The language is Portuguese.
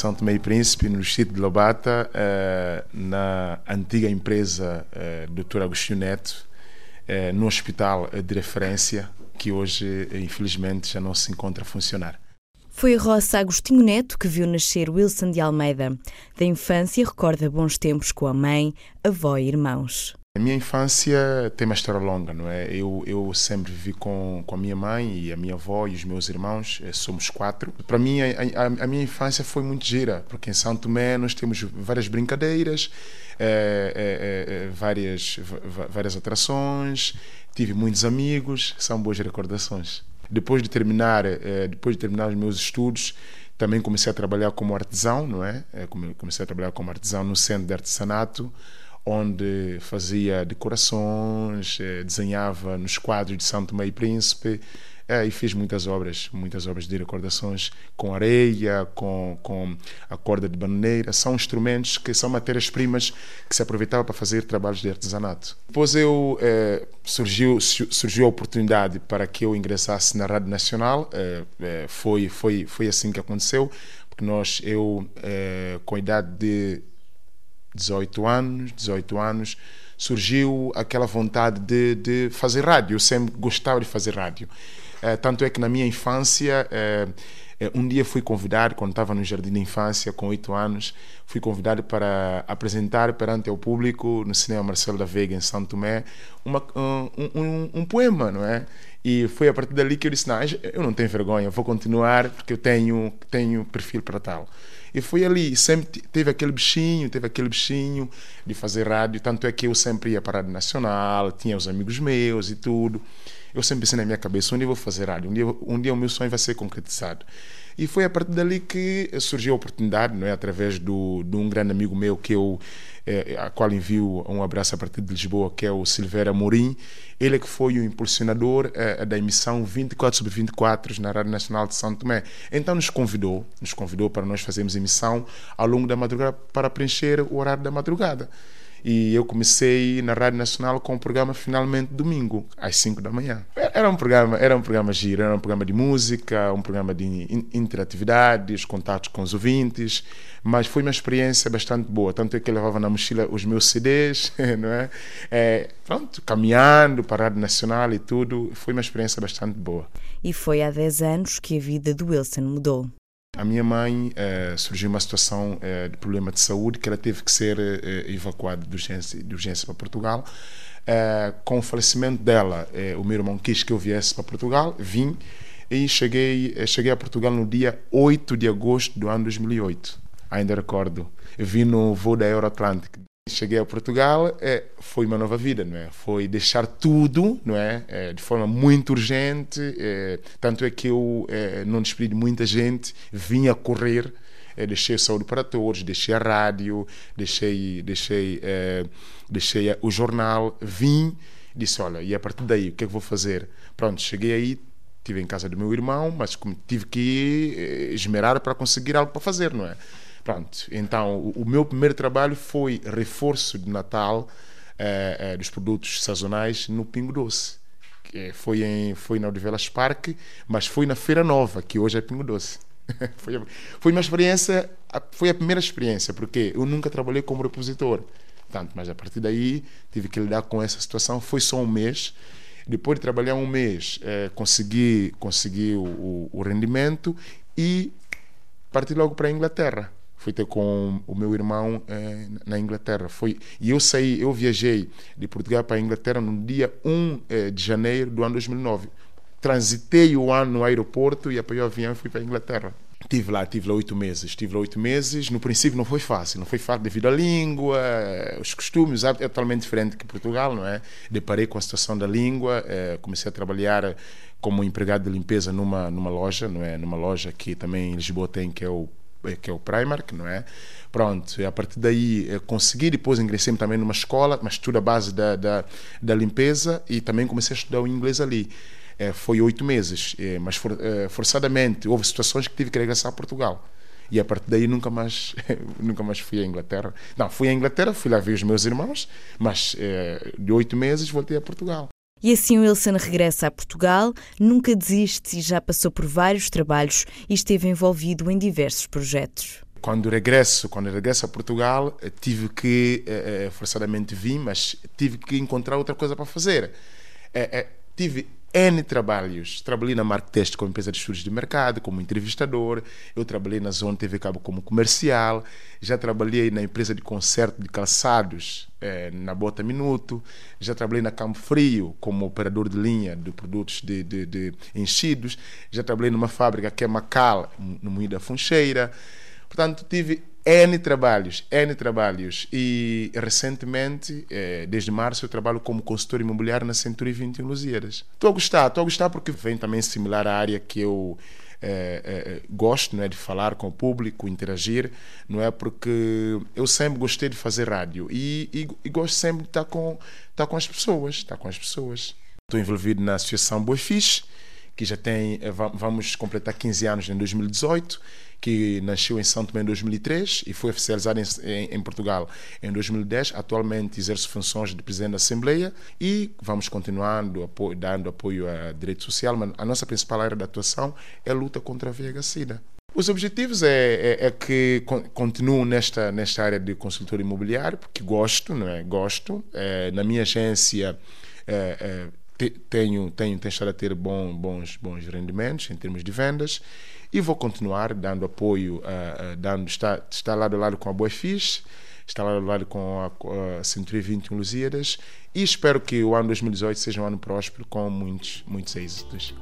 São Tomé e Príncipe, no distrito de Lobata, na antiga empresa Dr. Agostinho Neto, no hospital de referência, que hoje, infelizmente, já não se encontra a funcionar. Foi a roça Agostinho Neto que viu nascer Wilson de Almeida. Da infância recorda bons tempos com a mãe, avó e irmãos. A minha infância tem uma história longa, não é? Eu, eu sempre vivi com, com a minha mãe e a minha avó e os meus irmãos, eh, somos quatro. Para mim, a, a, a minha infância foi muito gira, porque em Santo Tomé nós temos várias brincadeiras, é, é, é, várias, várias atrações, tive muitos amigos, são boas recordações. Depois de terminar, depois de terminar os meus estudos, também comecei a trabalhar como artesão, não é? Comecei a trabalhar como artesão no centro de artesanato onde fazia decorações, eh, desenhava nos quadros de Santo e Príncipe é, e fiz muitas obras, muitas obras de recordações com areia, com, com a corda de bananeira. São instrumentos que são matérias-primas que se aproveitavam para fazer trabalhos de artesanato. Depois eu é, surgiu surgiu a oportunidade para que eu ingressasse na Rádio Nacional. Foi foi foi assim que aconteceu, porque nós eu com a idade de 18 anos, 18 anos, surgiu aquela vontade de, de fazer rádio. Eu sempre gostava de fazer rádio. É, tanto é que na minha infância, é, um dia fui convidado, quando estava no jardim de infância, com 8 anos, fui convidado para apresentar perante o público, no cinema Marcelo da Veiga, em Santo Tomé, uma, um, um, um poema, não é? E foi a partir dali que eu disse: não, eu não tenho vergonha, vou continuar porque eu tenho, tenho perfil para tal. E foi ali, sempre teve aquele bichinho, teve aquele bichinho de fazer rádio, tanto é que eu sempre ia para a Rádio Nacional, tinha os amigos meus e tudo. Eu sempre pensei na minha cabeça, um dia eu vou fazer rádio, um dia, um dia o meu sonho vai ser concretizado. E foi a partir dali que surgiu a oportunidade, não é? através do, de um grande amigo meu que eu, é, a qual envio um abraço a partir de Lisboa, que é o Silveira Morim. Ele é que foi o impulsionador é, da emissão 24 sobre 24 na Rádio Nacional de São Tomé. Então nos convidou, nos convidou para nós fazermos emissão ao longo da madrugada para preencher o horário da madrugada. E eu comecei na Rádio Nacional com o programa Finalmente Domingo, às 5 da manhã. Era um programa, era um programa giro, era um programa de música, um programa de interatividades, contatos com os ouvintes, mas foi uma experiência bastante boa. Tanto é que eu levava na mochila os meus CDs, não é? é pronto, caminhando para a Rádio Nacional e tudo. Foi uma experiência bastante boa. E foi há 10 anos que a vida do Wilson mudou. A minha mãe eh, surgiu uma situação eh, de problema de saúde que ela teve que ser eh, evacuada de urgência, de urgência para Portugal. com o falecimento dela, o meu irmão quis que eu viesse para Portugal, vim e cheguei, cheguei a Portugal no dia 8 de agosto do ano 2008. Ainda recordo. Vim no voo da Euroatlântica cheguei a Portugal, é, foi uma nova vida, não é? Foi deixar tudo, não é? é de forma muito urgente, é, tanto é que eu é, não despedi de muita gente, vim a correr, é, deixei saúde para todos, deixei a rádio, deixei, deixei, é, deixei o jornal, vim, disse, olha, e a partir daí, o que é que vou fazer? Pronto, cheguei aí, estive em casa do meu irmão, mas tive que esmerar para conseguir algo para fazer, não é? Pronto, então o, o meu primeiro trabalho foi reforço de Natal eh, eh, dos produtos sazonais no Pingo Doce. Que foi, em, foi na Odivelas Parque, mas foi na Feira Nova, que hoje é Pingo Doce. foi, foi uma experiência, foi a primeira experiência, porque eu nunca trabalhei como repositor. Tanto, mas a partir daí tive que lidar com essa situação. Foi só um mês. Depois de trabalhar um mês, eh, consegui, consegui o, o rendimento e parti logo para a Inglaterra fui ter com o meu irmão eh, na Inglaterra. Foi, e eu saí, eu viajei de Portugal para a Inglaterra no dia 1 eh, de janeiro do ano 2009. Transitei o ano no aeroporto e apoiei o avião e fui para a Inglaterra. Estive lá, estive lá oito meses. Estive lá oito meses. No princípio não foi fácil. Não foi fácil devido à língua, eh, os costumes. É totalmente diferente que Portugal, não é? Deparei com a situação da língua. Comecei a trabalhar como empregado de limpeza numa, numa loja, não é? Numa loja que também em Lisboa tem, que é o é, que é o Primark, não é? Pronto, a partir daí eh, consegui, depois ingressei também numa escola, mas tudo a base da, da, da limpeza e também comecei a estudar o inglês ali. É, foi oito meses, é, mas for, é, forçadamente houve situações que tive que regressar a Portugal. E a partir daí nunca mais, nunca mais fui à Inglaterra. Não, fui à Inglaterra, fui lá ver os meus irmãos, mas de oito meses voltei a Portugal. E assim o Wilson regressa a Portugal, nunca desiste e já passou por vários trabalhos e esteve envolvido em diversos projetos. Quando regresso, quando regresso a Portugal, tive que é, forçadamente vir, mas tive que encontrar outra coisa para fazer. Tive N trabalhos. Trabalhei na Marktest como empresa de estudos de mercado, como entrevistador. Eu trabalhei na Zona TV Cabo como comercial. Já trabalhei na empresa de conserto de calçados, eh, na Bota Minuto. Já trabalhei na Campo Frio como operador de linha de produtos de, de, de enchidos. Já trabalhei numa fábrica que é Macal, no Moída Funcheira. Portanto, tive N trabalhos, N trabalhos. E recentemente, eh, desde março, eu trabalho como consultor imobiliário na Century 21 Lusíadas. Estou a gostar, estou a gostar porque vem também similar à área que eu eh, eh, gosto não é, de falar com o público, interagir, não é? Porque eu sempre gostei de fazer rádio e, e, e gosto sempre de estar com, estar com as pessoas, estar com as pessoas. Estou envolvido na Associação Boa que já tem, vamos completar 15 anos em 2018 que nasceu em São Tomé em 2003 e foi oficializado em, em, em, Portugal em 2010. Atualmente exerce funções de presidente da Assembleia e vamos continuando apoio, dando apoio a direito social, mas a nossa principal área de atuação é a luta contra a VIH-Sida. Os objetivos é, é, é, que continuo nesta, nesta área de consultor imobiliário, porque gosto, não é? Gosto. É, na minha agência é tenho, tenho, tenho estado a ter bom, bons, bons rendimentos em termos de vendas e vou continuar dando apoio, uh, uh, dando, está, está lado a lado com a Boa Fixe, está lado a lado com a, a Century 21 Lusíadas e espero que o ano 2018 seja um ano próspero com muitos, muitos êxitos.